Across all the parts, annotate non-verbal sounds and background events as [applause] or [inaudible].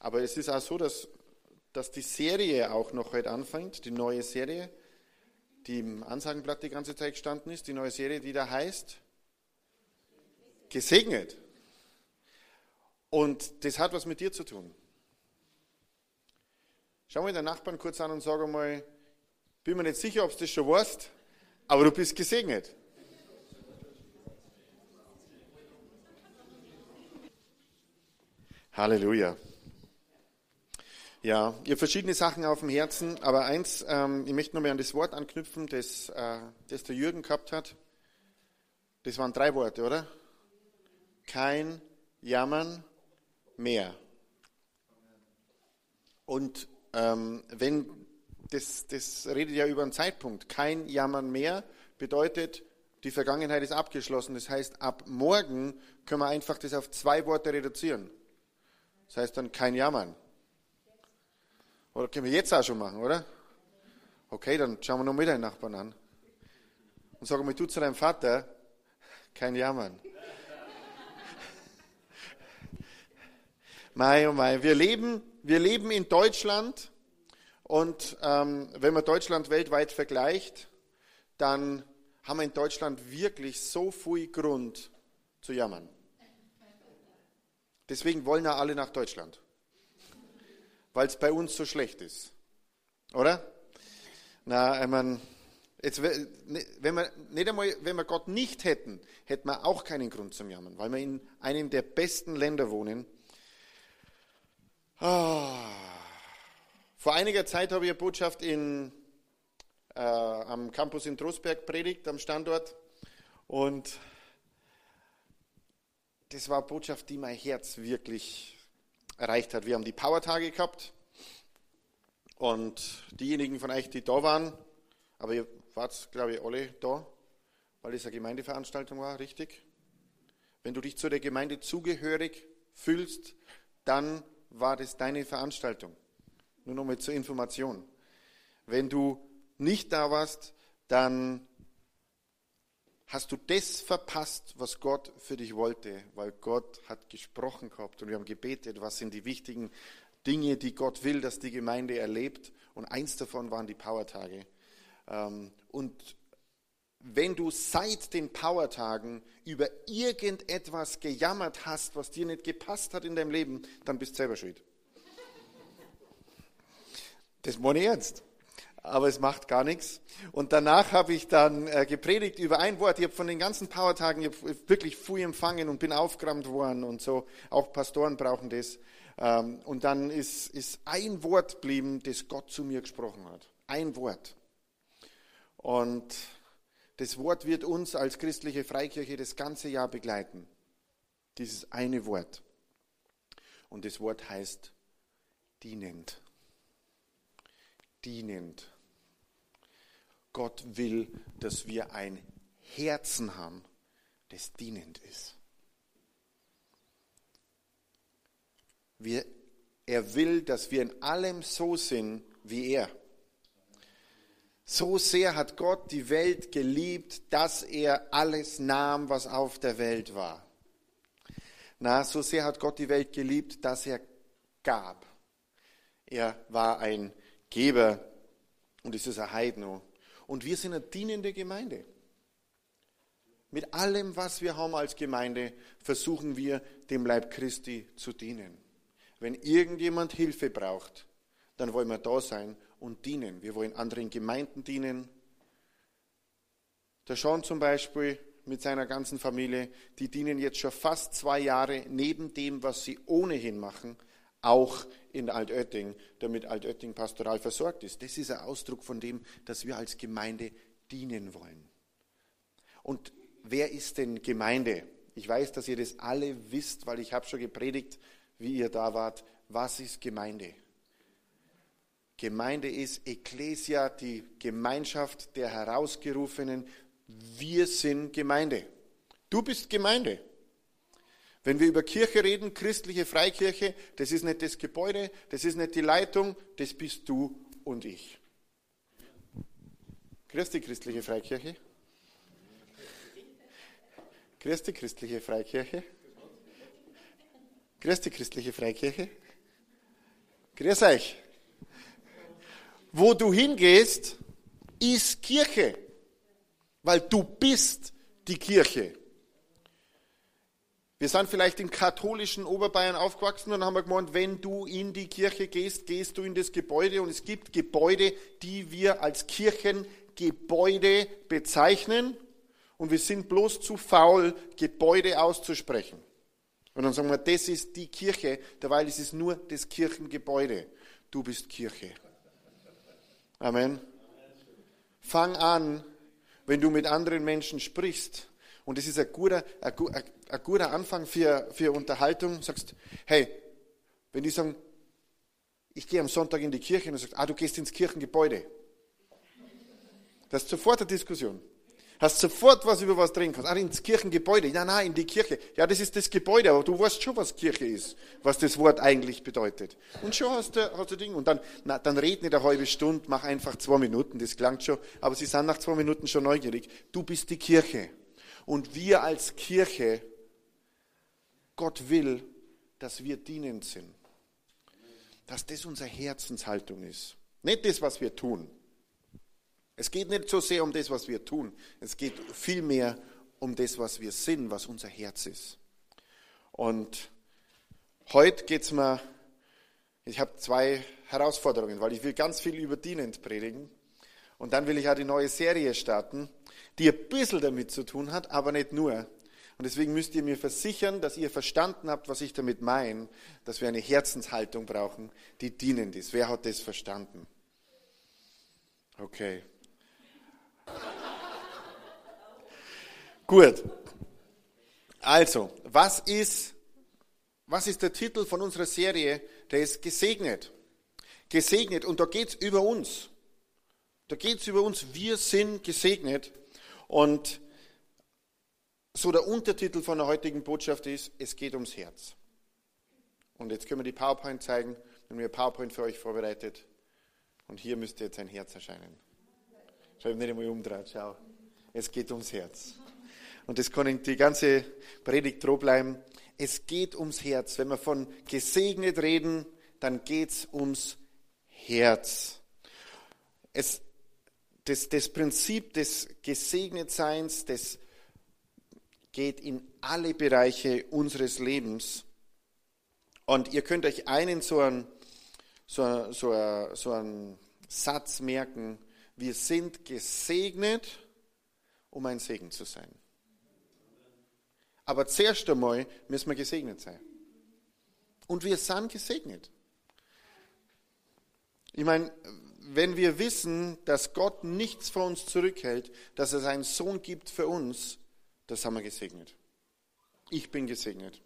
Aber es ist auch so, dass, dass die Serie auch noch heute anfängt, die neue Serie, die im Ansagenblatt die ganze Zeit gestanden ist, die neue Serie, die da heißt Gesegnet. Und das hat was mit dir zu tun. Schau mal den Nachbarn kurz an und sag einmal, bin mir nicht sicher, ob du das schon weißt, aber du bist gesegnet. Halleluja. Ja, ihr verschiedene Sachen auf dem Herzen, aber eins, ähm, ich möchte nochmal an das Wort anknüpfen, das, äh, das der Jürgen gehabt hat. Das waren drei Worte, oder? Kein Jammern mehr. Und ähm, wenn das, das redet ja über einen Zeitpunkt. Kein Jammern mehr bedeutet, die Vergangenheit ist abgeschlossen. Das heißt, ab morgen können wir einfach das auf zwei Worte reduzieren. Das heißt dann kein Jammern. Oder können wir jetzt auch schon machen, oder? Okay, dann schauen wir noch mit deinen Nachbarn an. Und sagen wir, du zu deinem Vater, kein Jammern. Mai oh mai, wir leben, wir leben in Deutschland und ähm, wenn man Deutschland weltweit vergleicht, dann haben wir in Deutschland wirklich so viel Grund zu jammern. Deswegen wollen ja alle nach Deutschland, weil es bei uns so schlecht ist. Oder? Na, ich meine, jetzt, ne, wenn, wir, nicht einmal, wenn wir Gott nicht hätten, hätten wir auch keinen Grund zum Jammern, weil wir in einem der besten Länder wohnen. Oh. Vor einiger Zeit habe ich eine Botschaft in, äh, am Campus in Trostberg predigt, am Standort. Und das war eine Botschaft, die mein Herz wirklich erreicht hat. Wir haben die Power-Tage gehabt und diejenigen von euch, die da waren, aber ihr wart, glaube ich, alle da, weil es eine Gemeindeveranstaltung war, richtig? Wenn du dich zu der Gemeinde zugehörig fühlst, dann war das deine Veranstaltung. Nur noch mal zur Information. Wenn du nicht da warst, dann hast du das verpasst, was Gott für dich wollte, weil Gott hat gesprochen gehabt und wir haben gebetet, was sind die wichtigen Dinge, die Gott will, dass die Gemeinde erlebt. Und eins davon waren die Powertage. Ähm, und wenn du seit den Powertagen über irgendetwas gejammert hast, was dir nicht gepasst hat in deinem Leben, dann bist du selber schuld. Das meine ich ernst aber es macht gar nichts. Und danach habe ich dann äh, gepredigt über ein Wort. Ich habe von den ganzen Powertagen wirklich viel empfangen und bin aufgerammt worden und so. Auch Pastoren brauchen das. Ähm, und dann ist, ist ein Wort geblieben, das Gott zu mir gesprochen hat. Ein Wort. Und das Wort wird uns als christliche Freikirche das ganze Jahr begleiten. Dieses eine Wort. Und das Wort heißt dienend dienend. Gott will, dass wir ein Herzen haben, das dienend ist. Wir, er will, dass wir in allem so sind wie er. So sehr hat Gott die Welt geliebt, dass er alles nahm, was auf der Welt war. Na, so sehr hat Gott die Welt geliebt, dass er gab. Er war ein Geber und es ist ein Heidno. Und wir sind eine dienende Gemeinde. Mit allem, was wir haben als Gemeinde, versuchen wir, dem Leib Christi zu dienen. Wenn irgendjemand Hilfe braucht, dann wollen wir da sein und dienen. Wir wollen anderen Gemeinden dienen. Der Sean zum Beispiel mit seiner ganzen Familie, die dienen jetzt schon fast zwei Jahre neben dem, was sie ohnehin machen, auch in Altötting, damit Altötting pastoral versorgt ist. Das ist ein Ausdruck von dem, dass wir als Gemeinde dienen wollen. Und wer ist denn Gemeinde? Ich weiß, dass ihr das alle wisst, weil ich habe schon gepredigt, wie ihr da wart. Was ist Gemeinde? Gemeinde ist Ecclesia, die Gemeinschaft der Herausgerufenen. Wir sind Gemeinde. Du bist Gemeinde. Wenn wir über Kirche reden, christliche Freikirche, das ist nicht das Gebäude, das ist nicht die Leitung, das bist du und ich. Christi christliche Freikirche. Christi christliche Freikirche. Christi christliche Freikirche. Grüß euch. Wo du hingehst, ist Kirche. Weil du bist die Kirche. Wir sind vielleicht im katholischen Oberbayern aufgewachsen und haben gemeint, wenn du in die Kirche gehst, gehst du in das Gebäude und es gibt Gebäude, die wir als Kirchengebäude bezeichnen und wir sind bloß zu faul, Gebäude auszusprechen. Und dann sagen wir, das ist die Kirche, derweil ist es nur das Kirchengebäude. Du bist Kirche. Amen. Fang an, wenn du mit anderen Menschen sprichst, und das ist ein guter, ein, ein guter Anfang für, für Unterhaltung. Sagst, hey, wenn die sagen, ich gehe am Sonntag in die Kirche und du sagst, ah, du gehst ins Kirchengebäude. Das ist sofort eine Diskussion. Hast sofort was über was drin kannst. Ah, ins Kirchengebäude. Ja, nein, in die Kirche. Ja, das ist das Gebäude, aber du weißt schon, was Kirche ist, was das Wort eigentlich bedeutet. Und schon hast du, hast du Ding. Und dann, na, dann red nicht eine halbe Stunde, mach einfach zwei Minuten, das klangt schon. Aber sie sind nach zwei Minuten schon neugierig. Du bist die Kirche. Und wir als Kirche, Gott will, dass wir dienend sind. Dass das unsere Herzenshaltung ist. Nicht das, was wir tun. Es geht nicht so sehr um das, was wir tun. Es geht vielmehr um das, was wir sind, was unser Herz ist. Und heute geht es mir, ich habe zwei Herausforderungen, weil ich will ganz viel über dienend predigen. Und dann will ich auch die neue Serie starten die ein bisschen damit zu tun hat, aber nicht nur. Und deswegen müsst ihr mir versichern, dass ihr verstanden habt, was ich damit meine, dass wir eine Herzenshaltung brauchen, die dienend ist. Wer hat das verstanden? Okay. Gut. Also, was ist, was ist der Titel von unserer Serie? Der ist gesegnet. Gesegnet. Und da geht es über uns. Da geht es über uns. Wir sind gesegnet. Und so der Untertitel von der heutigen Botschaft ist, es geht ums Herz. Und jetzt können wir die PowerPoint zeigen. Wir haben PowerPoint für euch vorbereitet. Und hier müsste jetzt ein Herz erscheinen. Schau nicht einmal umdrehen, schau. Es geht ums Herz. Und das kann die ganze Predigt droh bleiben. Es geht ums Herz. Wenn wir von gesegnet reden, dann geht es ums Herz. Es das, das Prinzip des Gesegnetseins, das geht in alle Bereiche unseres Lebens. Und ihr könnt euch einen so einen, so, so, so einen Satz merken, wir sind gesegnet, um ein Segen zu sein. Aber zuerst einmal müssen wir gesegnet sein. Und wir sind gesegnet. Ich meine, wenn wir wissen, dass Gott nichts von uns zurückhält, dass er seinen Sohn gibt für uns, das haben wir gesegnet. Ich bin gesegnet.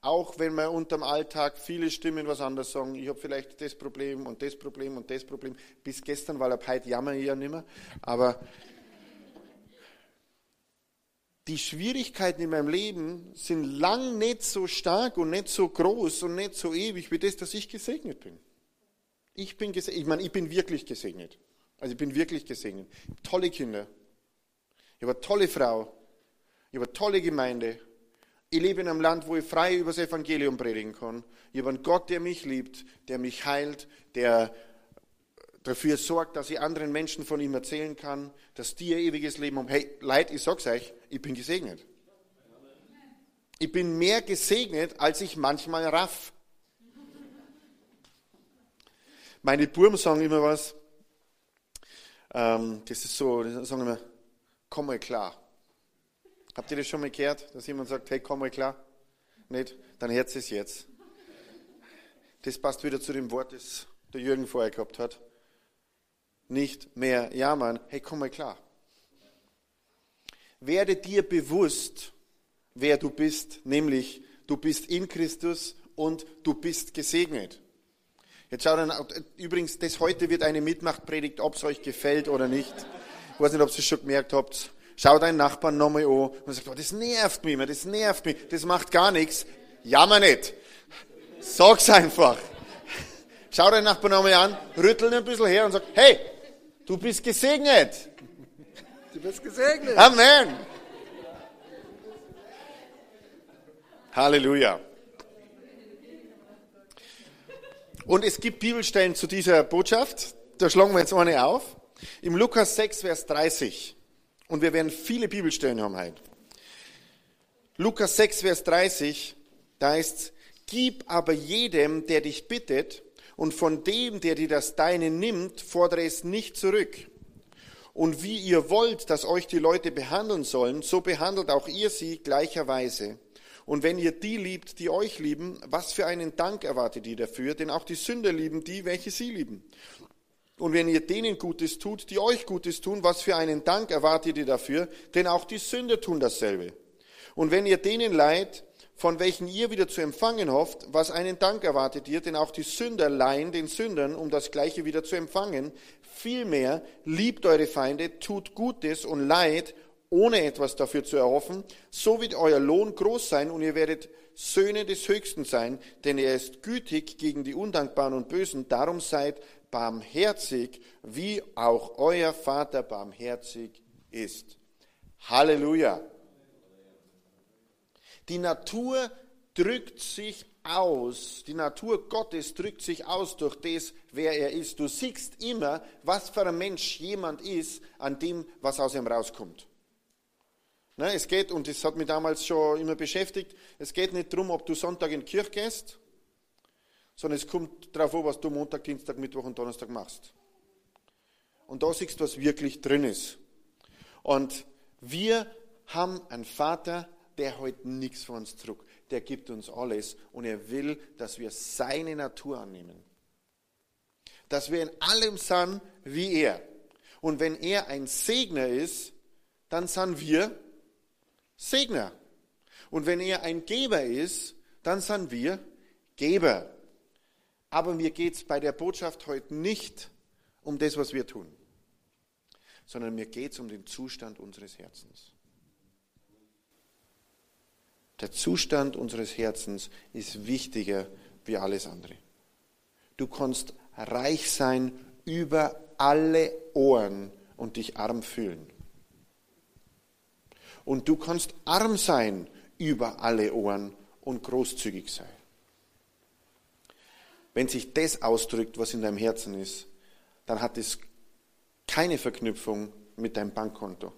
Auch wenn wir unterm Alltag viele Stimmen was anderes sagen, ich habe vielleicht das Problem und das Problem und das Problem. Bis gestern, weil ab heute jammer ich ja nicht mehr. Aber die Schwierigkeiten in meinem Leben sind lang nicht so stark und nicht so groß und nicht so ewig wie das, dass ich gesegnet bin. Ich bin gesegnet. Ich meine, ich bin wirklich gesegnet. Also ich bin wirklich gesegnet. Tolle Kinder. Ich habe eine tolle Frau. Ich habe eine tolle Gemeinde. Ich lebe in einem Land, wo ich frei über das Evangelium predigen kann. Ich habe einen Gott, der mich liebt, der mich heilt, der dafür sorgt, dass ich anderen Menschen von ihm erzählen kann, dass die ihr ewiges Leben haben. Hey, Leute, ich sag's euch, ich bin gesegnet. Ich bin mehr gesegnet, als ich manchmal raff. Meine Buben sagen immer was. Ähm, das ist so, die sagen immer, komm mal klar. Habt ihr das schon mal gehört, dass jemand sagt, hey, komm mal klar? Nicht? Dann hört es jetzt. Das passt wieder zu dem Wort, das der Jürgen vorher gehabt hat. Nicht mehr jammern, hey, komm mal klar. Werde dir bewusst, wer du bist, nämlich du bist in Christus und du bist gesegnet. Jetzt schaut dann, übrigens, das heute wird eine Mitmachtpredigt, ob es euch gefällt oder nicht. Ich weiß nicht, ob ihr es schon gemerkt habt. Schau deinen Nachbarn nochmal an und sagt, oh, das nervt mich, das nervt mich, das macht gar nichts. Jammer nicht. Sag's einfach. Schau deinen Nachbarn nochmal an, rüttel ihn ein bisschen her und sag, hey, du bist gesegnet. Du bist gesegnet. Amen. Halleluja. Und es gibt Bibelstellen zu dieser Botschaft. Da schlagen wir jetzt eine auf. Im Lukas 6, Vers 30. Und wir werden viele Bibelstellen haben heute. Lukas 6, Vers 30, da heißt gib aber jedem, der dich bittet, und von dem, der dir das Deine nimmt, fordere es nicht zurück. Und wie ihr wollt, dass euch die Leute behandeln sollen, so behandelt auch ihr sie gleicherweise. Und wenn ihr die liebt, die euch lieben, was für einen Dank erwartet ihr dafür? Denn auch die Sünder lieben die, welche sie lieben. Und wenn ihr denen Gutes tut, die euch Gutes tun, was für einen Dank erwartet ihr dafür? Denn auch die Sünder tun dasselbe. Und wenn ihr denen leid, von welchen ihr wieder zu empfangen hofft, was einen Dank erwartet ihr, denn auch die Sünder leihen den Sündern, um das Gleiche wieder zu empfangen. Vielmehr liebt eure Feinde, tut Gutes und Leid, ohne etwas dafür zu erhoffen, so wird euer Lohn groß sein und ihr werdet Söhne des Höchsten sein, denn er ist gütig gegen die Undankbaren und Bösen, darum seid barmherzig, wie auch euer Vater barmherzig ist. Halleluja. Die Natur drückt sich aus, die Natur Gottes drückt sich aus durch das, wer er ist. Du siehst immer, was für ein Mensch jemand ist, an dem, was aus ihm rauskommt. Ne, es geht, und das hat mich damals schon immer beschäftigt, es geht nicht darum, ob du Sonntag in die Kirche gehst, sondern es kommt darauf an, was du Montag, Dienstag, Mittwoch und Donnerstag machst. Und da siehst du, was wirklich drin ist. Und wir haben einen Vater, der hält nichts von uns zurück. Der gibt uns alles und er will, dass wir seine Natur annehmen. Dass wir in allem sind wie er. Und wenn er ein Segner ist, dann sind wir Segner. Und wenn er ein Geber ist, dann sind wir Geber. Aber mir geht es bei der Botschaft heute nicht um das, was wir tun, sondern mir geht es um den Zustand unseres Herzens. Der Zustand unseres Herzens ist wichtiger wie alles andere. Du kannst reich sein über alle Ohren und dich arm fühlen. Und du kannst arm sein über alle Ohren und großzügig sein. Wenn sich das ausdrückt, was in deinem Herzen ist, dann hat es keine Verknüpfung mit deinem Bankkonto.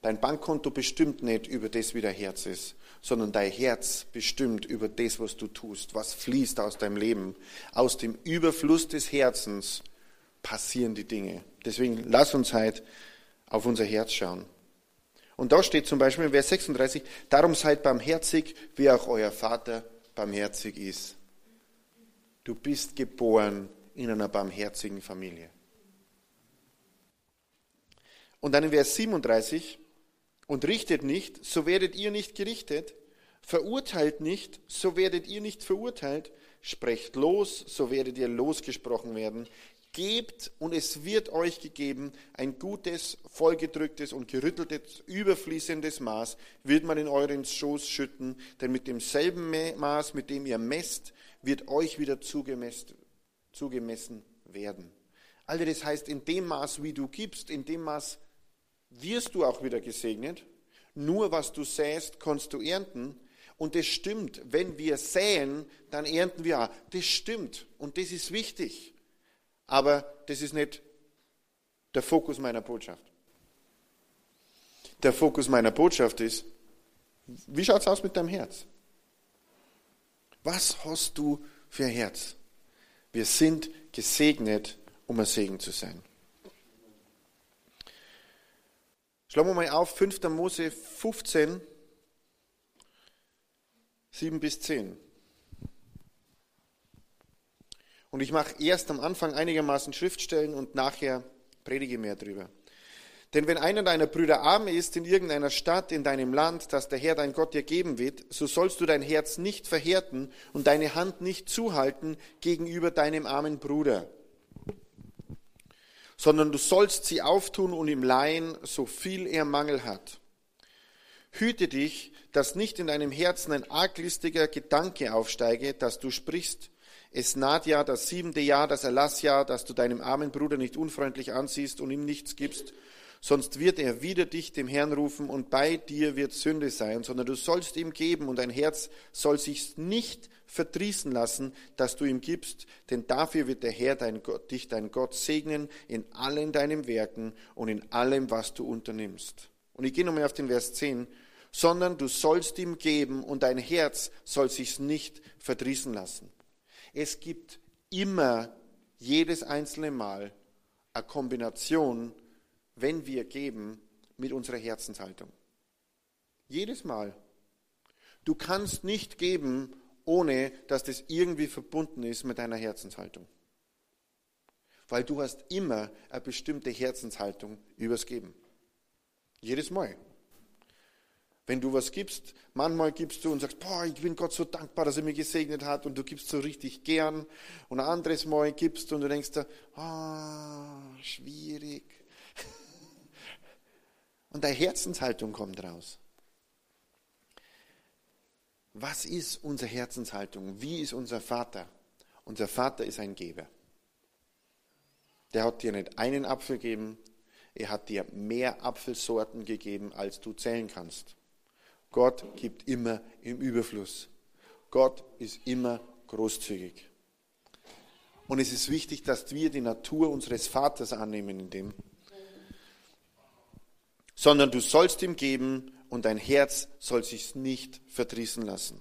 Dein Bankkonto bestimmt nicht über das, wie dein Herz ist, sondern dein Herz bestimmt über das, was du tust, was fließt aus deinem Leben. Aus dem Überfluss des Herzens passieren die Dinge. Deswegen lass uns heute auf unser Herz schauen. Und da steht zum Beispiel in Vers 36, darum seid barmherzig, wie auch euer Vater barmherzig ist. Du bist geboren in einer barmherzigen Familie. Und dann in Vers 37, und richtet nicht, so werdet ihr nicht gerichtet. Verurteilt nicht, so werdet ihr nicht verurteilt. Sprecht los, so werdet ihr losgesprochen werden. Gebt und es wird euch gegeben ein gutes, vollgedrücktes und gerütteltes, überfließendes Maß wird man in euren Schoß schütten, denn mit demselben Maß, mit dem ihr messt, wird euch wieder zugemessen werden. Also das heißt, in dem Maß, wie du gibst, in dem Maß wirst du auch wieder gesegnet. Nur was du säst, kannst du ernten. Und das stimmt. Wenn wir säen, dann ernten wir auch. Das stimmt. Und das ist wichtig. Aber das ist nicht der Fokus meiner Botschaft. Der Fokus meiner Botschaft ist, wie schaut es aus mit deinem Herz? Was hast du für ein Herz? Wir sind gesegnet, um ein Segen zu sein. Schlagen wir mal auf 5. Mose 15, 7 bis 10. Und ich mache erst am Anfang einigermaßen Schriftstellen und nachher predige mehr drüber. Denn wenn einer deiner Brüder arm ist in irgendeiner Stadt in deinem Land, das der Herr dein Gott dir geben wird, so sollst du dein Herz nicht verhärten und deine Hand nicht zuhalten gegenüber deinem armen Bruder sondern du sollst sie auftun und ihm leihen, so viel er Mangel hat. Hüte dich, dass nicht in deinem Herzen ein arglistiger Gedanke aufsteige, dass du sprichst, es naht ja das siebente Jahr, das Erlassjahr, dass du deinem armen Bruder nicht unfreundlich ansiehst und ihm nichts gibst, sonst wird er wieder dich dem Herrn rufen und bei dir wird Sünde sein, sondern du sollst ihm geben und dein Herz soll sich nicht verdrießen lassen, dass du ihm gibst, denn dafür wird der Herr dein Gott, dich dein Gott segnen in allen deinen Werken und in allem, was du unternimmst. Und ich gehe nochmal auf den Vers 10, sondern du sollst ihm geben und dein Herz soll sich nicht verdrießen lassen. Es gibt immer jedes einzelne Mal eine Kombination wenn wir geben, mit unserer Herzenshaltung. Jedes Mal. Du kannst nicht geben, ohne dass das irgendwie verbunden ist mit deiner Herzenshaltung. Weil du hast immer eine bestimmte Herzenshaltung übers Geben. Jedes Mal. Wenn du was gibst, manchmal gibst du und sagst, boah, ich bin Gott so dankbar, dass er mich gesegnet hat und du gibst so richtig gern. Und ein anderes Mal gibst du und du denkst, ah, oh, schwierig. [laughs] Und deine Herzenshaltung kommt raus. Was ist unsere Herzenshaltung? Wie ist unser Vater? Unser Vater ist ein Geber. Der hat dir nicht einen Apfel gegeben, er hat dir mehr Apfelsorten gegeben, als du zählen kannst. Gott gibt immer im Überfluss. Gott ist immer großzügig. Und es ist wichtig, dass wir die Natur unseres Vaters annehmen in dem, sondern du sollst ihm geben und dein Herz soll sich nicht verdrießen lassen.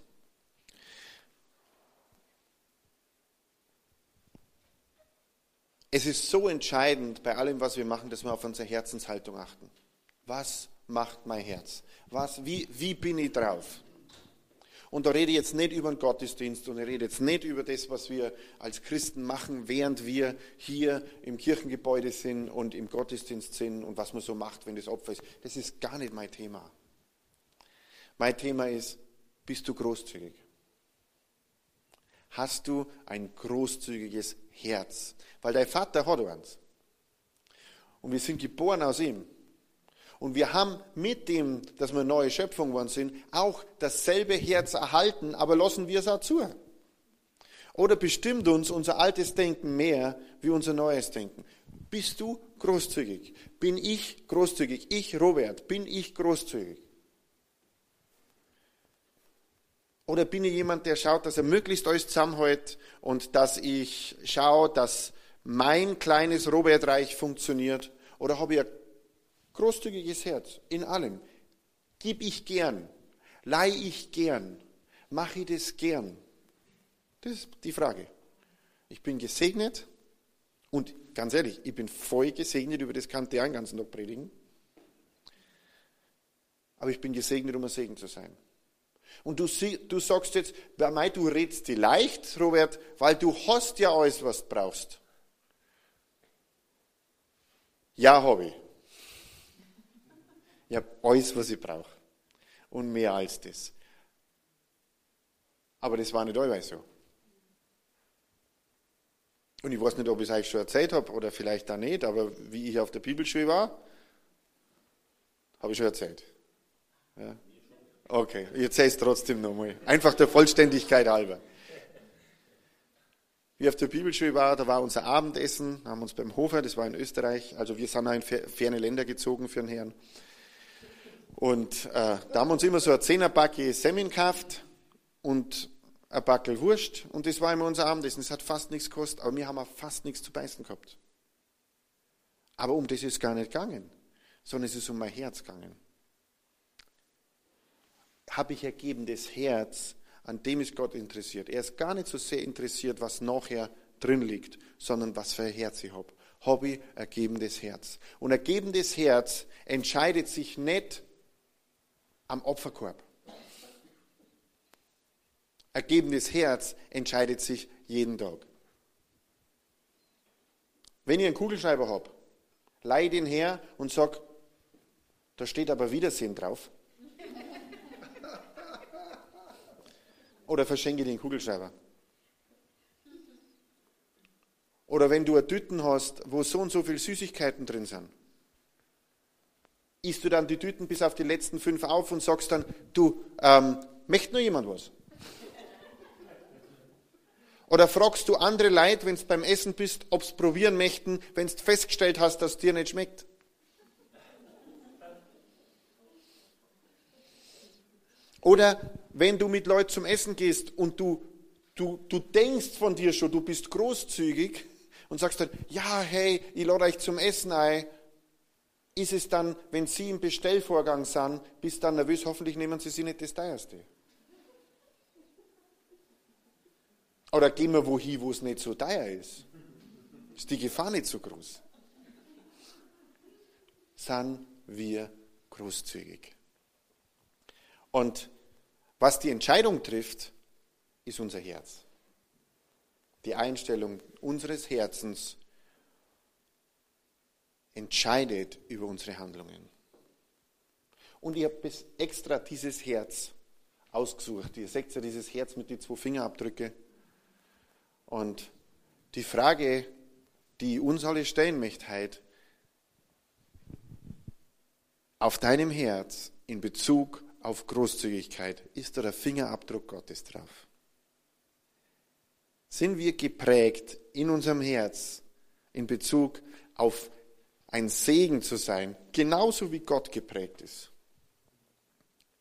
Es ist so entscheidend bei allem, was wir machen, dass wir auf unsere Herzenshaltung achten. Was macht mein Herz? Was, wie, wie bin ich drauf? Und da rede ich jetzt nicht über den Gottesdienst und ich rede jetzt nicht über das, was wir als Christen machen, während wir hier im Kirchengebäude sind und im Gottesdienst sind und was man so macht, wenn das Opfer ist. Das ist gar nicht mein Thema. Mein Thema ist, bist du großzügig? Hast du ein großzügiges Herz? Weil dein Vater hat eins. Und wir sind geboren aus ihm. Und wir haben mit dem, dass wir neue Schöpfung geworden sind, auch dasselbe Herz erhalten, aber lassen wir es auch zu. Oder bestimmt uns unser altes Denken mehr wie unser neues Denken? Bist du großzügig? Bin ich großzügig? Ich, Robert, bin ich großzügig? Oder bin ich jemand, der schaut, dass er möglichst alles zusammenhält und dass ich schaue, dass mein kleines Robertreich funktioniert? Oder habe ich ein Großzügiges Herz in allem. Gib ich gern, leih ich gern, mache ich das gern. Das ist die Frage. Ich bin gesegnet und ganz ehrlich, ich bin voll gesegnet, über das kann der einen ganzen Tag predigen. Aber ich bin gesegnet, um ein Segen zu sein. Und du, du sagst jetzt, mir, du redst die leicht, Robert, weil du hast ja alles, was du brauchst. Ja, habe ich. Ich habe alles, was ich brauche. Und mehr als das. Aber das war nicht allweil so. Und ich weiß nicht, ob ich es euch schon erzählt habe oder vielleicht auch nicht, aber wie ich auf der Bibelschule war, habe ich schon erzählt. Ja? Okay, ich erzähle es trotzdem nochmal. Einfach der Vollständigkeit halber. Wie auf der Bibelschule war, da war unser Abendessen, haben uns beim Hofer, das war in Österreich, also wir sind auch in ferne Länder gezogen für den Herrn. Und äh, da haben wir uns immer so ein Zehnerbacke Semmeln gekauft und ein Backel Wurst. Und das war immer unser Abendessen. Es hat fast nichts gekostet, aber wir haben auch fast nichts zu beißen gehabt. Aber um das ist gar nicht gegangen, sondern es ist um mein Herz gegangen. Habe ich ergebendes Herz, an dem ist Gott interessiert. Er ist gar nicht so sehr interessiert, was nachher drin liegt, sondern was für ein Herz ich habe. Ich ergebendes Herz. Und ergebendes Herz entscheidet sich nicht am Opferkorb. Ergebenes Herz entscheidet sich jeden Tag. Wenn ich einen Kugelschreiber habe, leih den her und sag, da steht aber Wiedersehen drauf. [laughs] Oder verschenke den Kugelschreiber. Oder wenn du eine Tüten hast, wo so und so viele Süßigkeiten drin sind isst du dann die Tüten bis auf die letzten fünf auf und sagst dann, du, ähm, möchte nur jemand was? Oder fragst du andere Leute, wenn du beim Essen bist, ob sie probieren möchten, wenn du festgestellt hast, dass es dir nicht schmeckt? Oder wenn du mit Leuten zum Essen gehst und du, du, du denkst von dir schon, du bist großzügig und sagst dann, ja, hey, ich lade euch zum Essen ein ist es dann, wenn Sie im Bestellvorgang sind, bist dann nervös, hoffentlich nehmen Sie sich nicht das teuerste. Oder gehen wir wohin, wo es nicht so teuer ist. Ist die Gefahr nicht so groß. Sind wir großzügig. Und was die Entscheidung trifft, ist unser Herz. Die Einstellung unseres Herzens entscheidet über unsere Handlungen. Und ich habe extra dieses Herz ausgesucht. Ihr seht ja dieses Herz mit den zwei Fingerabdrücke. Und die Frage, die uns alle stellen möchte heute, auf deinem Herz in Bezug auf Großzügigkeit ist da der Fingerabdruck Gottes drauf. Sind wir geprägt in unserem Herz in Bezug auf ein Segen zu sein, genauso wie Gott geprägt ist.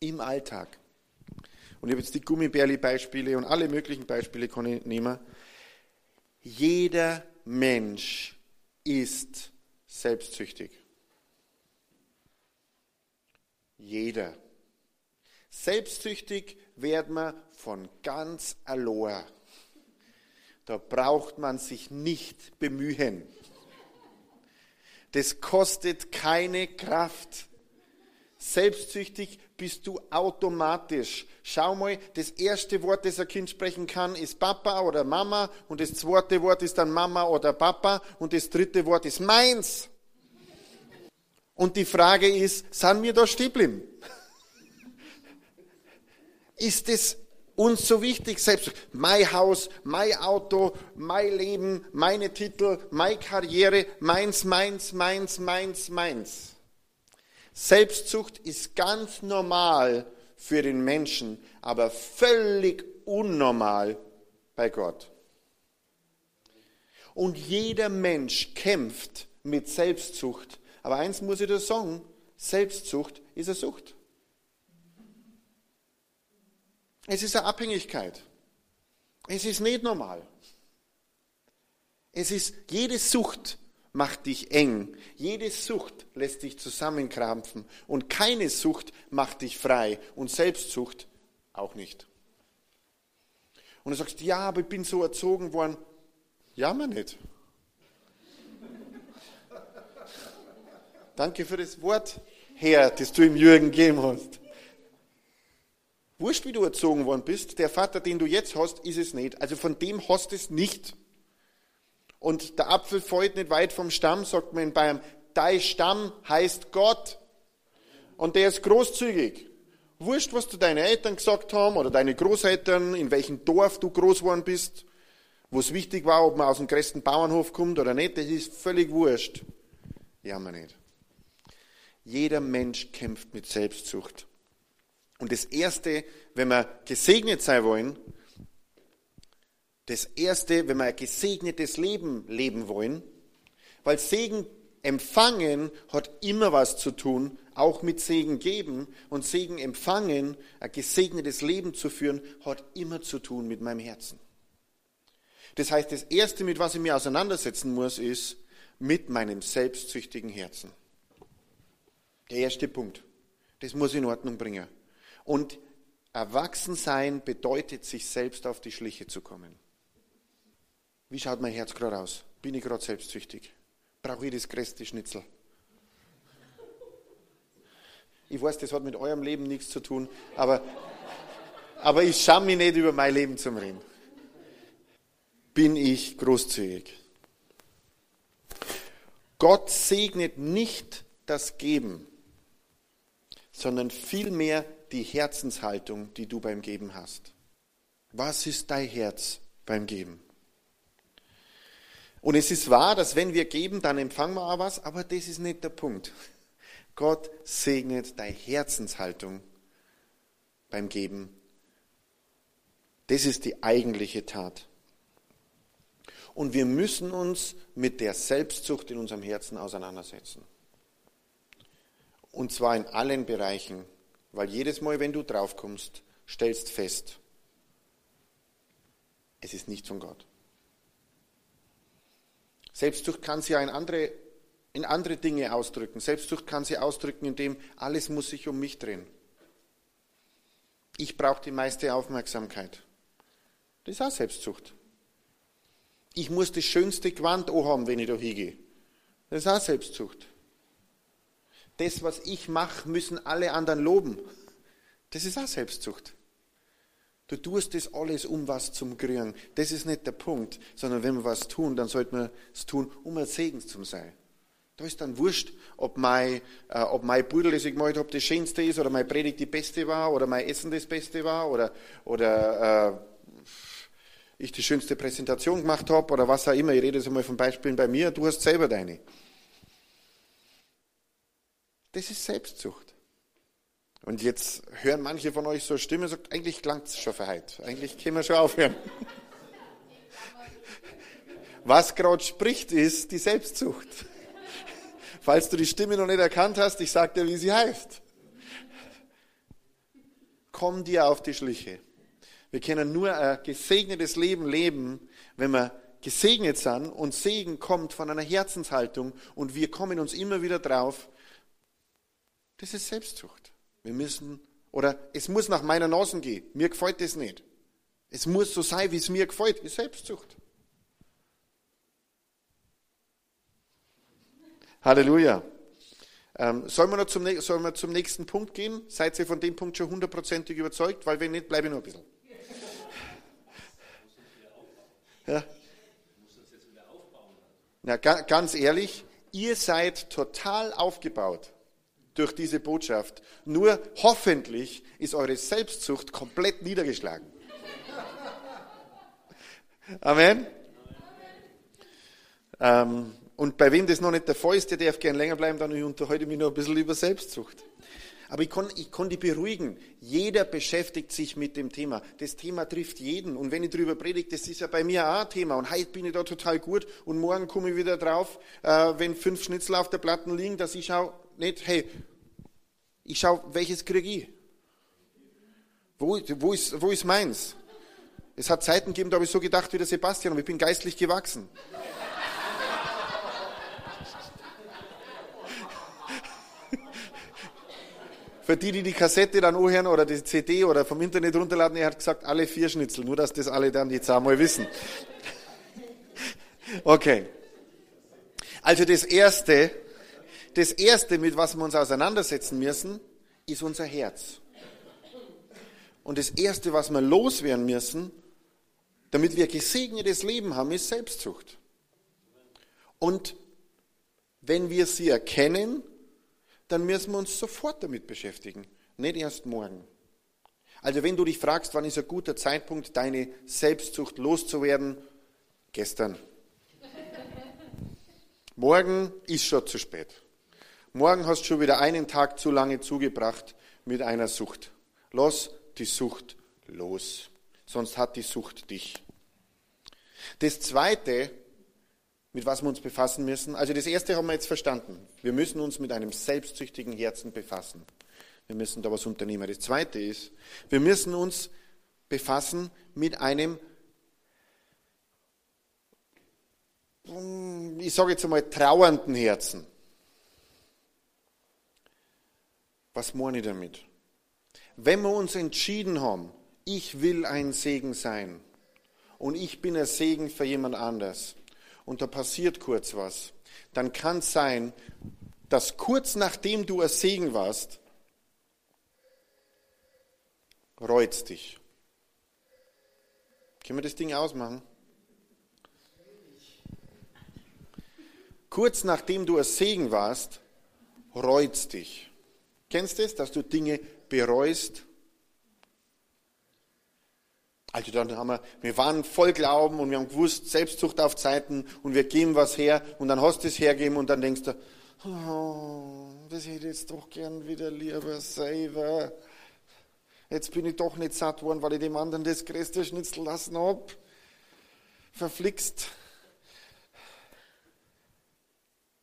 Im Alltag. Und ich habe jetzt die Gummibärli-Beispiele und alle möglichen Beispiele kann ich nehmen. Jeder Mensch ist selbstsüchtig. Jeder. Selbstsüchtig wird man von ganz allein. Da braucht man sich nicht bemühen. Das kostet keine Kraft. Selbstsüchtig bist du automatisch. Schau mal, das erste Wort, das ein Kind sprechen kann, ist Papa oder Mama und das zweite Wort ist dann Mama oder Papa und das dritte Wort ist meins. Und die Frage ist, sind wir da stehen [laughs] Ist es uns so wichtig, selbst mein Haus, mein Auto, mein Leben, meine Titel, meine Karriere, meins, meins, meins, meins, meins. Selbstsucht ist ganz normal für den Menschen, aber völlig unnormal bei Gott. Und jeder Mensch kämpft mit Selbstsucht. Aber eins muss ich dir sagen, Selbstsucht ist eine Sucht. Es ist eine Abhängigkeit. Es ist nicht normal. Es ist, jede Sucht macht dich eng. Jede Sucht lässt dich zusammenkrampfen. Und keine Sucht macht dich frei. Und Selbstsucht auch nicht. Und du sagst, ja, aber ich bin so erzogen worden. Ja, man nicht. Danke für das Wort, Herr, das du im Jürgen gegeben hast. Wurscht, wie du erzogen worden bist, der Vater, den du jetzt hast, ist es nicht. Also von dem hast es nicht. Und der Apfel fällt nicht weit vom Stamm, sagt man in Bayern. Dein Stamm heißt Gott. Und der ist großzügig. Wurscht, was du deine Eltern gesagt haben oder deine Großeltern, in welchem Dorf du groß geworden bist, wo es wichtig war, ob man aus dem größten Bauernhof kommt oder nicht, das ist völlig wurscht. Ja, man nicht. Jeder Mensch kämpft mit Selbstsucht. Und das Erste, wenn wir gesegnet sein wollen, das Erste, wenn wir ein gesegnetes Leben leben wollen, weil Segen empfangen hat immer was zu tun, auch mit Segen geben. Und Segen empfangen, ein gesegnetes Leben zu führen, hat immer zu tun mit meinem Herzen. Das heißt, das Erste, mit was ich mir auseinandersetzen muss, ist mit meinem selbstsüchtigen Herzen. Der erste Punkt. Das muss ich in Ordnung bringen. Und Erwachsensein bedeutet, sich selbst auf die Schliche zu kommen. Wie schaut mein Herz gerade aus? Bin ich gerade selbstsüchtig? Brauche ich das größte Schnitzel? Ich weiß, das hat mit eurem Leben nichts zu tun, aber, aber ich schaue mich nicht über mein Leben zum Reden. Bin ich großzügig? Gott segnet nicht das Geben, sondern vielmehr die Herzenshaltung, die du beim Geben hast. Was ist dein Herz beim Geben? Und es ist wahr, dass wenn wir geben, dann empfangen wir auch was, aber das ist nicht der Punkt. Gott segnet deine Herzenshaltung beim Geben. Das ist die eigentliche Tat. Und wir müssen uns mit der Selbstzucht in unserem Herzen auseinandersetzen. Und zwar in allen Bereichen Weil jedes Mal, wenn du draufkommst, stellst fest, es ist nicht von Gott. Selbstsucht kann sie ja in andere, in andere Dinge ausdrücken. Selbstsucht kann sie ausdrücken, indem alles muss sich um mich drehen. Ich brauche die meiste Aufmerksamkeit. Das ist auch Selbstsucht. Ich muss das schönste Gewand haben, wenn ich da hingehe. Das ist auch Selbstsucht. Das, was ich mache, müssen alle anderen loben. Das ist auch Selbstsucht. Du tust das alles, um was zum Kriegen. Das ist nicht der Punkt, sondern wenn wir was tun, dann sollte man es tun, um ein Segen zu sein. Da ist dann wurscht, ob mein, äh, ob mein Pudel, das ich gemalt habe, das schönste ist, oder mein Predigt die beste war, oder mein Essen das beste war, oder, oder äh, ich die schönste Präsentation gemacht habe, oder was auch immer. Ich rede jetzt einmal von Beispielen bei mir, du hast selber deine. Das ist Selbstsucht. Und jetzt hören manche von euch so eine Stimme, sagt, eigentlich klang es schon für heute. Eigentlich können wir schon aufhören. Was gerade spricht, ist die Selbstsucht. Falls du die Stimme noch nicht erkannt hast, ich sage dir, wie sie heißt. Komm dir auf die Schliche. Wir können nur ein gesegnetes Leben leben, wenn wir gesegnet sind und Segen kommt von einer Herzenshaltung und wir kommen uns immer wieder drauf. Das ist Selbstsucht. Wir müssen, oder es muss nach meiner Nase gehen. Mir gefällt das nicht. Es muss so sein, wie es mir gefällt. Ist Selbstsucht. Halleluja. Ähm, sollen, wir noch zum, sollen wir zum nächsten Punkt gehen? Seid ihr von dem Punkt schon hundertprozentig überzeugt? Weil wenn nicht, bleibe ich noch ein bisschen. Ja. Na, ganz ehrlich, ihr seid total aufgebaut durch diese Botschaft. Nur hoffentlich ist eure Selbstsucht komplett niedergeschlagen. [laughs] Amen. Ähm, und bei wem das noch nicht der Fall ist, der darf gern länger bleiben, dann unterhalte ich mich noch ein bisschen über Selbstsucht. Aber ich kann, ich kann die beruhigen. Jeder beschäftigt sich mit dem Thema. Das Thema trifft jeden. Und wenn ich darüber predige, das ist ja bei mir auch ein Thema. Und heute bin ich da total gut. Und morgen komme ich wieder drauf, äh, wenn fünf Schnitzel auf der Platte liegen, dass ich schaue, nicht, hey, ich schaue, welches kriege ich? Wo, wo, ist, wo ist meins? Es hat Zeiten gegeben, da habe ich so gedacht wie der Sebastian, aber ich bin geistlich gewachsen. [laughs] Für die, die die Kassette dann anhören oder die CD oder vom Internet runterladen, er hat gesagt, alle vier Schnitzel, nur dass das alle dann jetzt einmal wissen. [laughs] Okay. Also das Erste, das Erste, mit was wir uns auseinandersetzen müssen, ist unser Herz. Und das Erste, was wir loswerden müssen, damit wir gesegnetes Leben haben, ist Selbstsucht. Und wenn wir sie erkennen, dann müssen wir uns sofort damit beschäftigen, nicht erst morgen. Also wenn du dich fragst, wann ist ein guter Zeitpunkt, deine Selbstsucht loszuwerden, gestern. Morgen ist schon zu spät. Morgen hast du schon wieder einen Tag zu lange zugebracht mit einer Sucht. Lass die Sucht los, sonst hat die Sucht dich. Das Zweite, mit was wir uns befassen müssen, also das Erste haben wir jetzt verstanden. Wir müssen uns mit einem selbstsüchtigen Herzen befassen. Wir müssen da was unternehmen. Das Zweite ist, wir müssen uns befassen mit einem, ich sage jetzt einmal, trauernden Herzen. Was meine ich damit? Wenn wir uns entschieden haben, ich will ein Segen sein und ich bin ein Segen für jemand anders und da passiert kurz was, dann kann es sein, dass kurz nachdem du ein Segen warst, reut's dich. Können wir das Ding ausmachen? Kurz nachdem du ein Segen warst, reut's dich. Kennst du das, dass du Dinge bereust? Also dann haben wir, wir waren voll Glauben und wir haben gewusst, Selbstzucht auf Zeiten und wir geben was her und dann hast du es hergeben und dann denkst du, oh, das hätte ich jetzt doch gern wieder lieber selber. Jetzt bin ich doch nicht satt worden, weil ich dem anderen das größte Schnitzel lassen habe. Verflixt.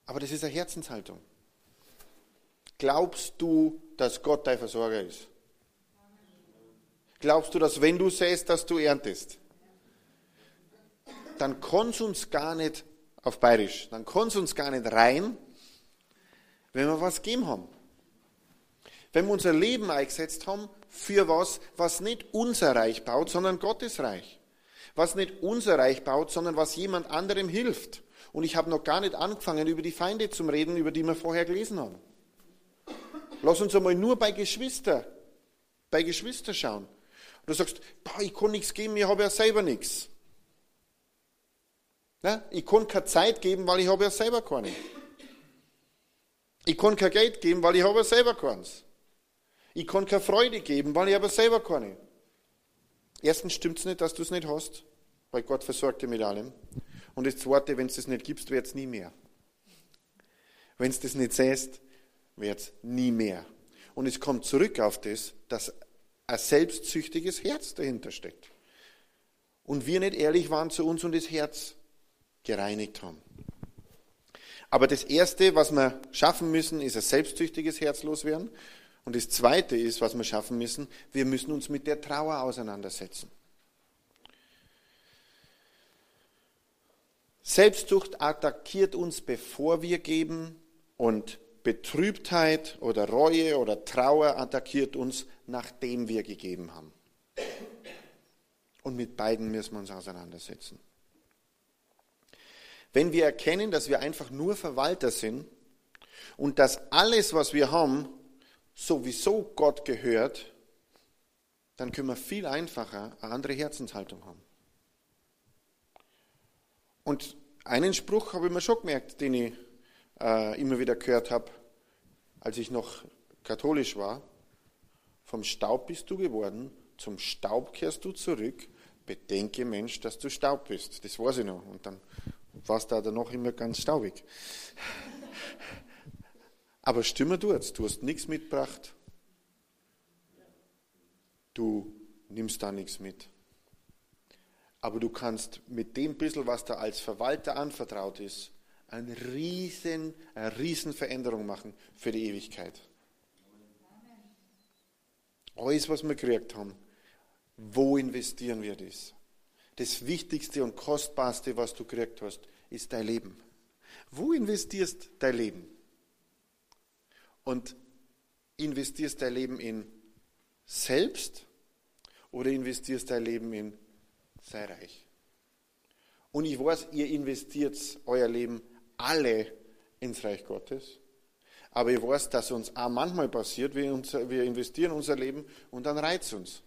Aber das ist eine Herzenshaltung. Glaubst du, dass Gott dein Versorger ist? Glaubst du, dass wenn du säst, dass du erntest? Dann kann's uns gar nicht auf Bayerisch, dann kann's uns gar nicht rein, wenn wir was gegeben haben. Wenn wir unser Leben eingesetzt haben für was, was nicht unser Reich baut, sondern Gottes Reich. Was nicht unser Reich baut, sondern was jemand anderem hilft. Und ich habe noch gar nicht angefangen, über die Feinde zu reden, über die wir vorher gelesen haben. Lass uns einmal nur bei Geschwister, bei Geschwister schauen. Und du sagst, boah, ich kann nichts geben, ich habe ja selber nichts. Ja, ich kann keine Zeit geben, weil ich habe ja selber keine. Ich kann kein Geld geben, weil ich habe ja selber keins. Ich kann keine Freude geben, weil ich aber selber keine. Erstens stimmt es nicht, dass du es nicht hast, weil Gott versorgt dir mit allem. Und das Zweite, wenn du es nicht gibst, wird es nie mehr. Wenn du das nicht siehst, wird nie mehr. Und es kommt zurück auf das, dass ein selbstsüchtiges Herz dahinter steckt. Und wir nicht ehrlich waren zu uns und das Herz gereinigt haben. Aber das Erste, was wir schaffen müssen, ist ein selbstsüchtiges Herz loswerden. Und das Zweite ist, was wir schaffen müssen, wir müssen uns mit der Trauer auseinandersetzen. Selbstsucht attackiert uns, bevor wir geben und Betrübtheit oder Reue oder Trauer attackiert uns, nachdem wir gegeben haben. Und mit beiden müssen wir uns auseinandersetzen. Wenn wir erkennen, dass wir einfach nur Verwalter sind und dass alles, was wir haben, sowieso Gott gehört, dann können wir viel einfacher eine andere Herzenshaltung haben. Und einen Spruch habe ich mir schon gemerkt, den ich äh, immer wieder gehört habe, als ich noch katholisch war. Vom Staub bist du geworden, zum Staub kehrst du zurück. Bedenke, Mensch, dass du Staub bist. Das weiß ich noch. Und dann war es da noch immer ganz staubig. Aber stimme tut's, du hast nichts mitgebracht. Du nimmst da nichts mit. Aber du kannst mit dem bisschen, was da als Verwalter anvertraut ist, eine riesen, eine riesen Veränderung machen für die Ewigkeit. Alles, was wir gekriegt haben, wo investieren wir das? Das Wichtigste und Kostbarste, was du gekriegt hast, ist dein Leben. Wo investierst dein Leben? und investierst dein Leben in selbst oder investierst dein Leben in sei reich. Und ich weiß, ihr investiert euer Leben alle ins Reich Gottes. Aber ich weiß, dass uns auch manchmal passiert, wir, uns, wir investieren unser Leben und dann reizt uns.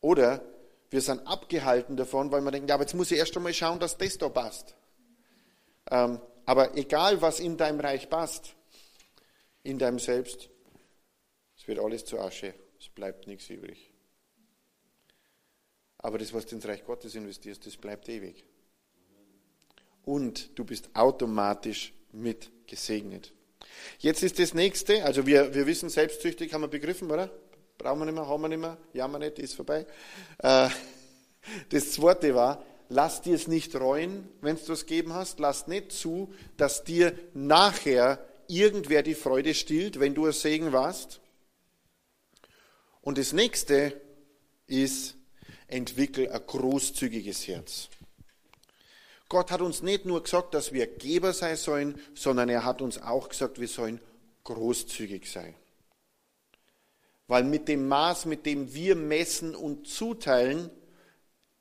Oder wir sind abgehalten davon, weil wir denken, ja, aber jetzt muss ich erst einmal schauen, dass das da passt. Ähm, aber egal, was in deinem Reich passt, in deinem Selbst, es wird alles zu Asche, es bleibt nichts übrig. Aber das, was du ins Reich Gottes investierst, das bleibt ewig. Und du bist automatisch mit gesegnet. Jetzt ist das nächste, also wir, wir wissen, selbstsüchtig haben wir begriffen, oder? Brauchen wir nicht mehr, haben wir nicht mehr, jammer nicht, ist vorbei. Äh, das zweite war, lass dir es nicht reuen, wenn du es gegeben hast, lass nicht zu, dass dir nachher irgendwer die Freude stillt, wenn du ein Segen warst. Und das nächste ist, entwickel ein großzügiges Herz. Gott hat uns nicht nur gesagt, dass wir Geber sein sollen, sondern er hat uns auch gesagt, wir sollen großzügig sein. Weil mit dem Maß, mit dem wir messen und zuteilen,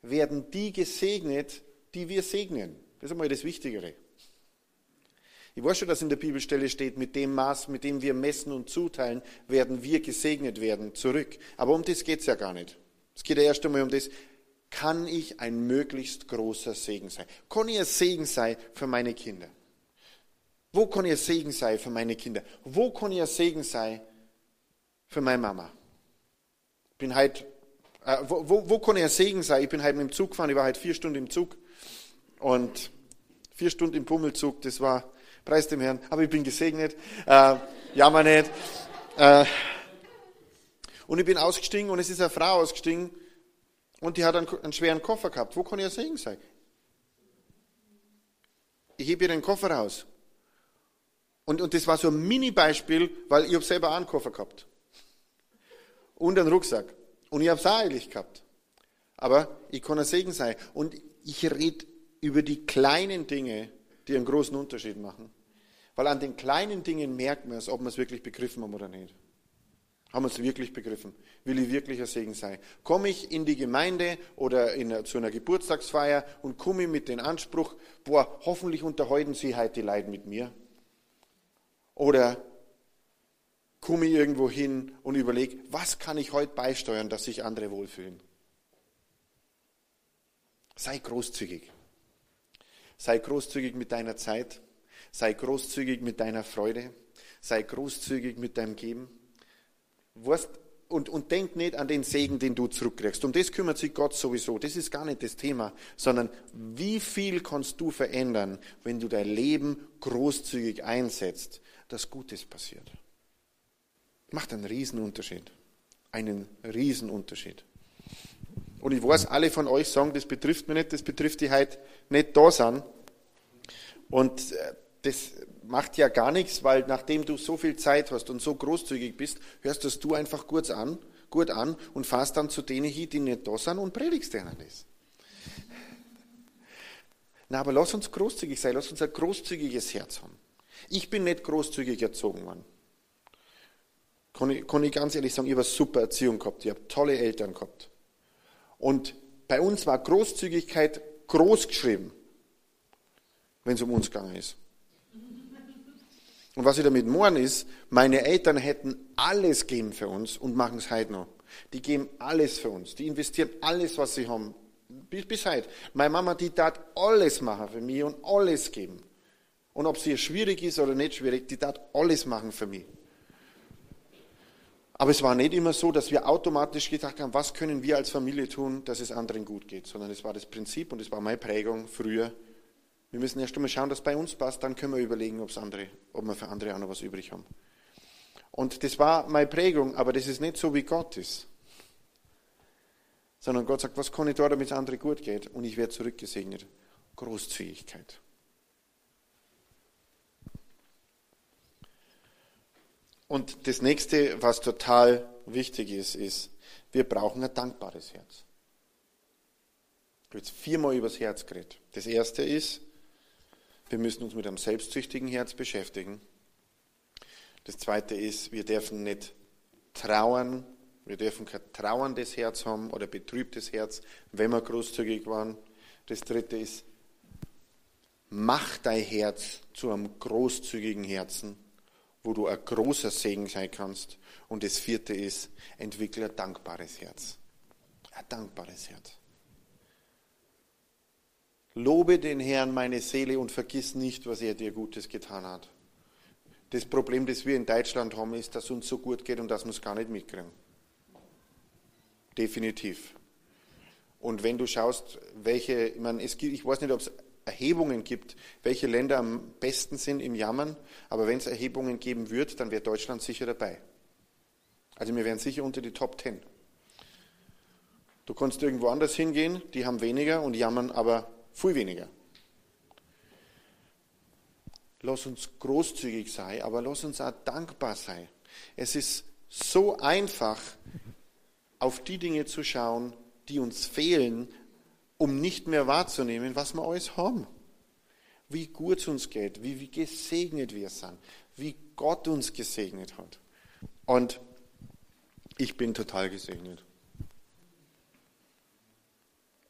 werden die gesegnet, die wir segnen. Das ist einmal das Wichtigere. Ich weiß schon, dass in der Bibelstelle steht, mit dem Maß, mit dem wir messen und zuteilen, werden wir gesegnet werden zurück. Aber um das geht es ja gar nicht. Es geht ja erst einmal um das, kann ich ein möglichst großer Segen sein? Kann ich ein Segen sein für meine Kinder? Wo kann ich ein Segen sein für meine Kinder? Wo kann ich ein Segen sein für meine Mama? Ich bin halt, äh, wo, wo, wo kann ich ein Segen sein? Ich bin halt mit dem Zug gefahren, ich war halt vier Stunden im Zug und vier Stunden im Pummelzug, das war Preis dem Herrn. Aber ich bin gesegnet. Äh, jammer nicht. Äh, und ich bin ausgestiegen und es ist eine Frau ausgestiegen und die hat einen, einen schweren Koffer gehabt. Wo kann ich ein Segen sein? Ich hebe ihr den Koffer raus. Und, und das war so ein Mini-Beispiel, weil ich habe selber einen Koffer gehabt. Und einen Rucksack. Und ich habe es auch eilig gehabt. Aber ich kann ein Segen sein. Und ich rede über die kleinen Dinge, die einen großen Unterschied machen. Weil an den kleinen Dingen merkt man es, ob man es wirklich begriffen haben oder nicht. Haben wir es wirklich begriffen? Will ich wirklich ein Segen sein? Komme ich in die Gemeinde oder in, zu einer Geburtstagsfeier und komme mit dem Anspruch, boah, hoffentlich unterhalten Sie heute die Leute mit mir? Oder komme ich irgendwo hin und überlege, was kann ich heute beisteuern, dass sich andere wohlfühlen? Sei großzügig. Sei großzügig mit deiner Zeit. Sei großzügig mit deiner Freude. Sei großzügig mit deinem Geben. Und, und denk nicht an den Segen, den du zurückkriegst. Um das kümmert sich Gott sowieso. Das ist gar nicht das Thema, sondern wie viel kannst du verändern, wenn du dein Leben großzügig einsetzt, dass Gutes passiert. Macht einen Riesenunterschied. Einen Riesenunterschied. Und ich weiß, alle von euch sagen, das betrifft mich nicht, das betrifft die heute nicht da sind. Und äh, das macht ja gar nichts, weil nachdem du so viel Zeit hast und so großzügig bist, hörst das du einfach kurz an, gut an und fährst dann zu denen hin, die nicht da sind und predigst denen das. Na, aber lass uns großzügig sein, lass uns ein großzügiges Herz haben. Ich bin nicht großzügig erzogen worden. Kann ich, kann ich ganz ehrlich sagen, ich habe eine super Erziehung gehabt, ich habe tolle Eltern gehabt. Und bei uns war Großzügigkeit groß geschrieben, wenn es um uns gegangen ist. Und was ich damit meine ist, meine Eltern hätten alles geben für uns und machen es heute noch. Die geben alles für uns. Die investieren alles, was sie haben. Bis, bis heute. Meine Mama, die tat alles machen für mich und alles geben. Und ob es ihr schwierig ist oder nicht schwierig, die tat alles machen für mich. Aber es war nicht immer so, dass wir automatisch gedacht haben, was können wir als Familie tun, dass es anderen gut geht, sondern es war das Prinzip und es war meine Prägung früher. Wir müssen erst einmal schauen, dass es bei uns passt, dann können wir überlegen, ob's andere, ob wir für andere auch noch was übrig haben. Und das war meine Prägung, aber das ist nicht so, wie Gott ist. Sondern Gott sagt, was kann ich tun, damit es andere gut geht? Und ich werde zurückgesegnet. Großzügigkeit. Und das nächste, was total wichtig ist, ist, wir brauchen ein dankbares Herz. Ich habe jetzt viermal über das Herz geredet. Das erste ist, wir müssen uns mit einem selbstsüchtigen Herz beschäftigen. Das zweite ist, wir dürfen nicht trauern, wir dürfen kein trauerndes Herz haben oder betrübtes Herz, wenn wir großzügig waren. Das dritte ist, mach dein Herz zu einem großzügigen Herzen wo du ein großer Segen sein kannst. Und das vierte ist, entwickle ein dankbares Herz. Ein dankbares Herz. Lobe den Herrn meine Seele und vergiss nicht, was er dir Gutes getan hat. Das Problem, das wir in Deutschland haben, ist, dass es uns so gut geht und dass wir es gar nicht mitkriegen. Definitiv. Und wenn du schaust, welche, ich, meine, es gibt, ich weiß nicht, ob es Erhebungen gibt, welche Länder am besten sind im Jammern, aber wenn es Erhebungen geben wird, dann wäre Deutschland sicher dabei. Also wir wären sicher unter die Top Ten. Du kannst irgendwo anders hingehen, die haben weniger und jammern aber viel weniger. Lass uns großzügig sein, aber lass uns auch dankbar sein. Es ist so einfach, auf die Dinge zu schauen, die uns fehlen, um nicht mehr wahrzunehmen, was wir alles haben. Wie gut es uns geht, wie, wie gesegnet wir sind, wie Gott uns gesegnet hat. Und ich bin total gesegnet.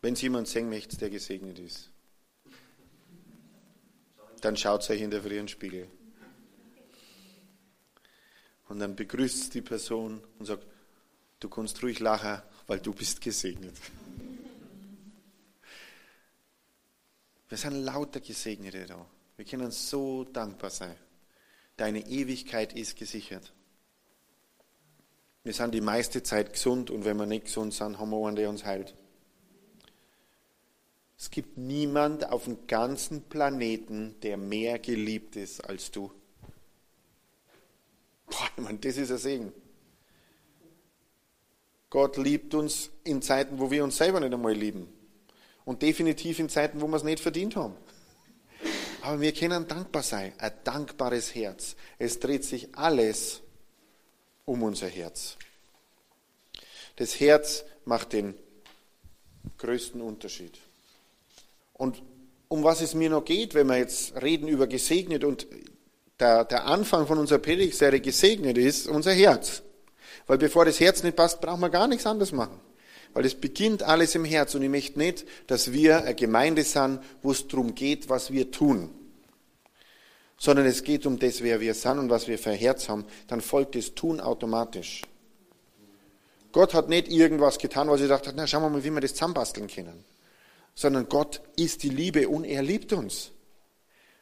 Wenn es jemand sehen möchte, der gesegnet ist, dann schaut euch in der frühen Spiegel. Und dann begrüßt die Person und sagt, du kannst ruhig lachen, weil du bist gesegnet. Wir sind lauter Gesegnete da. Wir können so dankbar sein. Deine Ewigkeit ist gesichert. Wir sind die meiste Zeit gesund und wenn wir nicht gesund sind, haben wir einen, der uns heilt. Es gibt niemand auf dem ganzen Planeten, der mehr geliebt ist als du. Boah, meine, das ist ein Segen. Gott liebt uns in Zeiten, wo wir uns selber nicht einmal lieben. Und definitiv in Zeiten, wo wir es nicht verdient haben. Aber wir können dankbar sein, ein dankbares Herz. Es dreht sich alles um unser Herz. Das Herz macht den größten Unterschied. Und um was es mir noch geht, wenn wir jetzt reden über gesegnet und der, der Anfang von unserer Predigtserie gesegnet ist, unser Herz. Weil bevor das Herz nicht passt, brauchen wir gar nichts anderes machen. Weil es beginnt alles im Herz und ich möchte nicht, dass wir eine Gemeinde sind, wo es darum geht, was wir tun. Sondern es geht um das, wer wir sind und was wir für ein Herz haben. Dann folgt das Tun automatisch. Gott hat nicht irgendwas getan, weil sie gedacht hat, na schauen wir mal, wie wir das zusammenbasteln können. Sondern Gott ist die Liebe und er liebt uns.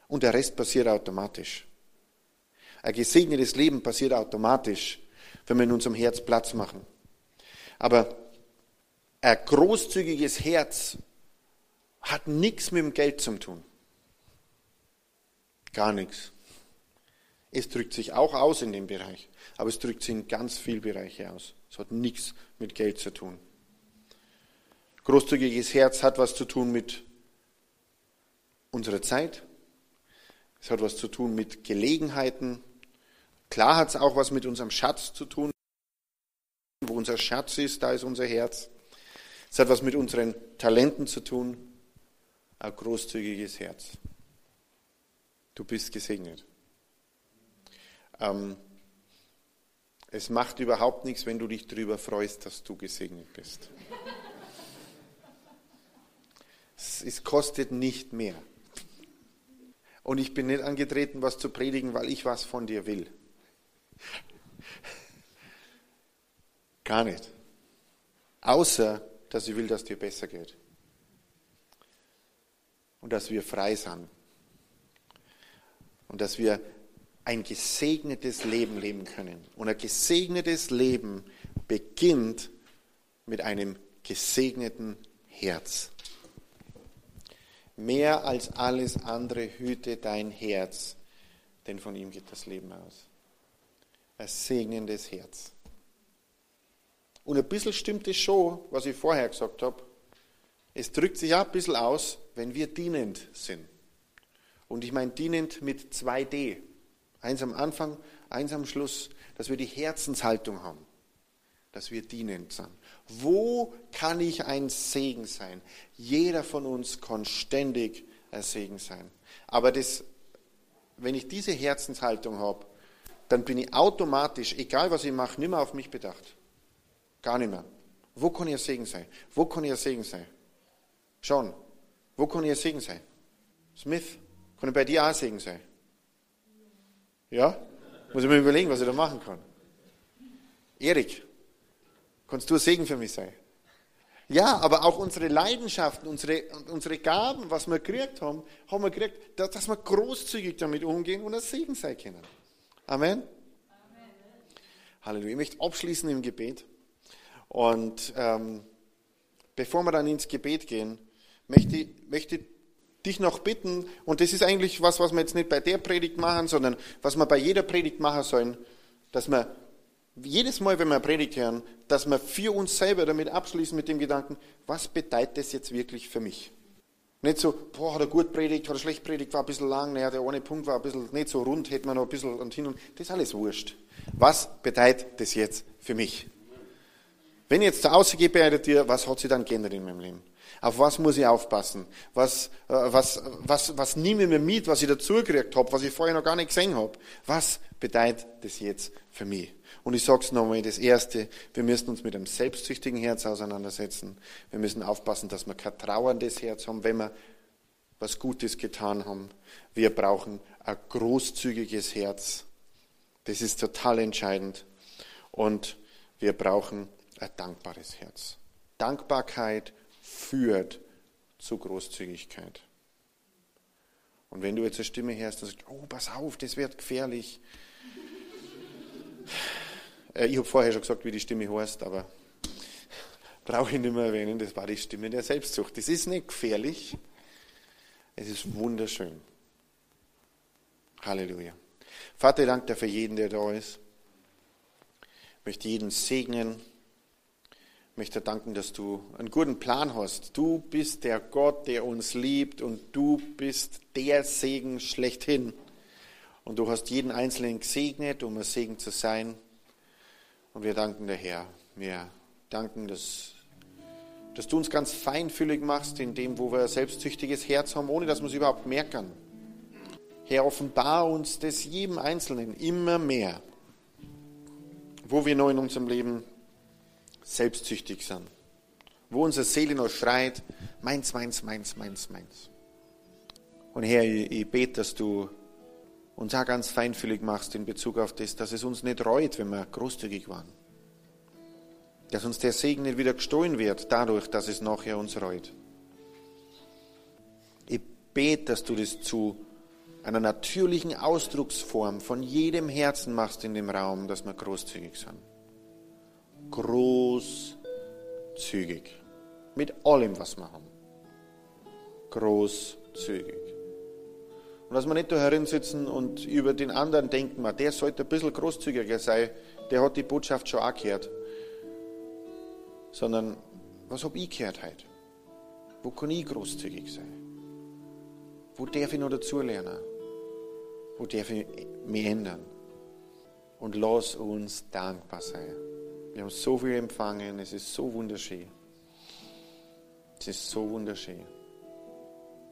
Und der Rest passiert automatisch. Ein gesegnetes Leben passiert automatisch, wenn wir in unserem Herz Platz machen. Aber ein großzügiges Herz hat nichts mit dem Geld zu tun. Gar nichts. Es drückt sich auch aus in dem Bereich, aber es drückt sich in ganz viele Bereiche aus. Es hat nichts mit Geld zu tun. Großzügiges Herz hat was zu tun mit unserer Zeit. Es hat was zu tun mit Gelegenheiten, Klar hat es auch was mit unserem Schatz zu tun. Wo unser Schatz ist, da ist unser Herz. Es hat was mit unseren Talenten zu tun. Ein großzügiges Herz. Du bist gesegnet. Ähm, es macht überhaupt nichts, wenn du dich darüber freust, dass du gesegnet bist. Es, kostet nicht mehr. Und ich bin nicht angetreten, was zu predigen, weil ich was von dir will. Gar nicht. Außer, dass ich will, dass dir besser geht. Und dass wir frei sind. Und dass wir ein gesegnetes Leben leben können. Und ein gesegnetes Leben beginnt mit einem gesegneten Herz. Mehr als alles andere hüte dein Herz, denn von ihm geht das Leben aus ein segnendes Herz. Und ein bisschen stimmt es schon, was ich vorher gesagt habe. Es drückt sich auch ein bisschen aus, wenn wir dienend sind. Und ich meine dienend mit 2D. Eins am Anfang, eins am Schluss, dass wir die Herzenshaltung haben, dass wir dienend sind. Wo kann ich ein Segen sein? Jeder von uns kann ständig ein Segen sein. Aber das, wenn ich diese Herzenshaltung habe, dann bin ich automatisch, egal was ich mache, nicht mehr auf mich bedacht. Gar nicht mehr. Wo kann ich ein Segen sein? Wo kann ich ein Segen sein? Sean, wo kann ich ein Segen sein? Smith, kann ich bei dir auch ein Segen sein? Ja? Muss ich mir überlegen, was ich da machen kann. Erik, kannst du ein Segen für mich sein? Ja, aber auch unsere Leidenschaften, unsere, unsere Gaben, was wir gekriegt haben, haben wir gekriegt, dass wir großzügig damit umgehen und ein Segen sein können. Amen. Amen. Halleluja. Ich möchte abschließen im Gebet. Und ähm, bevor wir dann ins Gebet gehen, möchte ich, möchte dich noch bitten, und das ist eigentlich was, was wir jetzt nicht bei der Predigt machen, sondern was wir bei jeder Predigt machen sollen, dass wir jedes Mal, wenn wir Predigt hören, dass wir für uns selber damit abschließen mit dem Gedanken, was bedeutet das jetzt wirklich für mich? Nicht so, boah, hat er gut predigt, hat er schlecht predigt, war ein bisschen lang, naja, der eine Punkt war ein bisschen nicht so rund, hätte man noch ein bisschen und hin und das ist alles wurscht. Was bedeutet das jetzt für mich? Wenn ich jetzt zu Hause gehe bei dir, was hat sich dann geändert in meinem Leben? Auf was muss ich aufpassen? Was, äh, was, was, was nehme ich mir mit, was ich dazugekriegt habe, was ich vorher noch gar nicht gesehen habe? Was bedeutet das jetzt für mich? Und ich sage es nochmal, das Erste, wir müssen uns mit einem selbstsüchtigen Herz auseinandersetzen. Wir müssen aufpassen, dass wir kein trauerndes Herz haben, wenn wir was Gutes getan haben. Wir brauchen ein großzügiges Herz. Das ist total entscheidend. Und wir brauchen ein dankbares Herz. Dankbarkeit führt zu Großzügigkeit. Und wenn du jetzt eine Stimme hörst und sagst, oh, pass auf, das wird gefährlich, äh, ich habe vorher schon gesagt, wie die Stimme heißt, aber brauche ich nicht mehr erwähnen, das war die Stimme der Selbstsucht. Das ist nicht gefährlich, es ist wunderschön. Halleluja. Vater, danke dir für jeden, der da ist. Ich möchte jeden segnen Ich möchte danken, dass du einen guten Plan hast. Du bist der Gott, der uns liebt und du bist der Segen schlechthin. Und du hast jeden Einzelnen gesegnet, um ein Segen zu sein. Und wir danken der Herr. Wir danken, dass, dass du uns ganz feinfühlig machst in dem, wo wir ein selbstsüchtiges Herz haben, ohne dass wir es überhaupt merken. Herr, offenbar uns das jedem Einzelnen immer mehr, wo wir noch in unserem Leben selbstsüchtig sind. Wo unsere Seele noch schreit, meins, meins, meins, meins, meins. Und Herr, ich, ich bete, dass du uns auch ganz feinfühlig machst in Bezug auf das, dass es uns nicht reut, wenn wir großzügig waren. Dass uns der Segen nicht wieder gestohlen wird, dadurch, dass es nachher uns reut. Ich bete, dass du das zu einer natürlichen Ausdrucksform von jedem Herzen machst in dem Raum, dass wir großzügig sind großzügig. Mit allem, was wir haben. Großzügig. Und dass wir nicht da herin und über den anderen denken, der sollte ein bisschen großzügiger sein, der hat die Botschaft schon auch gehört. Sondern, was habe ich gehört heute? Wo kann ich großzügig sein? Wo darf ich noch dazulernen? Wo darf ich mich ändern? Und lass uns dankbar sein. Wir haben so viel empfangen, es ist so wunderschön. Es ist so wunderschön.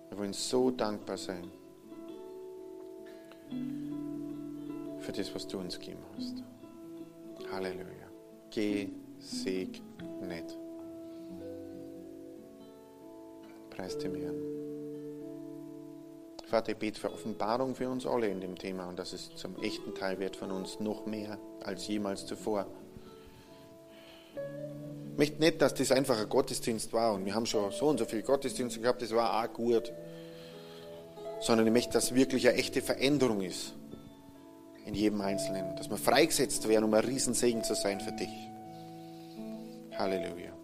Wir wollen so dankbar sein für das, was du uns gegeben hast. Halleluja. Gesegnet. Preis dem Herrn. Vater, ich bete für Offenbarung für uns alle in dem Thema und dass es zum echten Teil wird von uns noch mehr als jemals zuvor. Ich möchte nicht, dass das einfach ein Gottesdienst war und wir haben schon so und so viele Gottesdienste gehabt, das war auch gut. Sondern ich möchte, dass wirklich eine echte Veränderung ist in jedem Einzelnen. Dass wir freigesetzt werden, um ein Riesensegen zu sein für dich. Halleluja.